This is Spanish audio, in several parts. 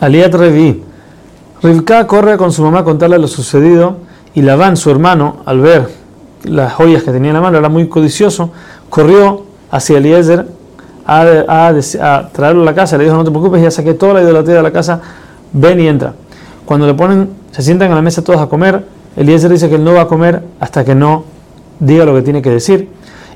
Aliat Revi. Rivka corre con su mamá a contarle lo sucedido y Labán, su hermano, al ver las joyas que tenía en la mano, era muy codicioso, corrió hacia Eliezer a, a, a, traerlo a la casa. Le dijo, no te preocupes, ya saqué toda la idolatría de la casa, ven y entra. Cuando le ponen, se sientan a la mesa todos a comer, Eliezer dice que él no va a comer hasta que no diga lo que tiene que decir.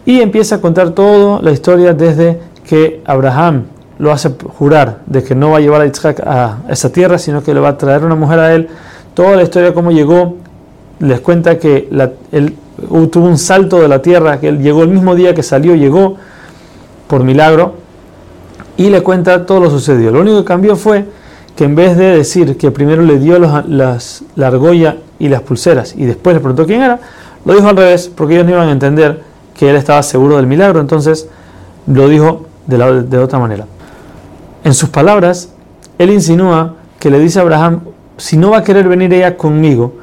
Y empieza a contar toda la historia desde que Abraham lo hace jurar de que no va a llevar a Isaac a esa tierra, sino que le va a traer una mujer a él. Toda la historia, cómo llegó, les cuenta que la, él tuvo un salto de la tierra, que él llegó el mismo día que salió, llegó por milagro, y le cuenta todo lo sucedido. Lo único que cambió fue que en vez de decir que primero le dio las, la argolla y las pulseras y después le preguntó quién era, lo dijo al revés, porque ellos no iban a entender que él estaba seguro del milagro, entonces lo dijo de otra manera. En sus palabras, él insinúa que le dice a Abraham, si no va a querer venir ella conmigo,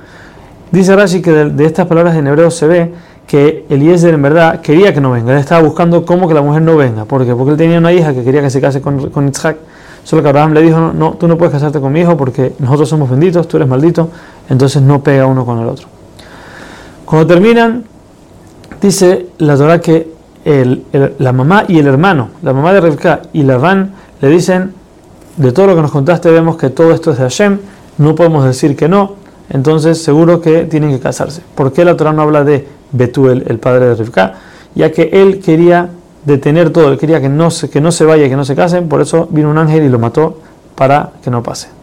dice Rashi que de, estas palabras en hebreo se ve que Eliezer en verdad quería que no venga, él estaba buscando cómo que la mujer no venga, ¿por qué? Porque él tenía una hija que quería que se case con, con Isaac, solo que Abraham le dijo, no, no, tú no puedes casarte con mi hijo porque nosotros somos benditos, tú eres maldito, entonces no pega uno con el otro. Cuando terminan, dice la Torah que la mamá y el hermano, la mamá de Rivka y Labán, le dicen, de todo lo que nos contaste vemos que todo esto es de Hashem, no podemos decir que no, entonces seguro que tienen que casarse. ¿Por qué la Torah no habla de Betuel, el padre de Rivka? Ya que él quería detener todo, él quería que no, se, que no se vaya, que no se casen, por eso vino un ángel y lo mató para que no pase.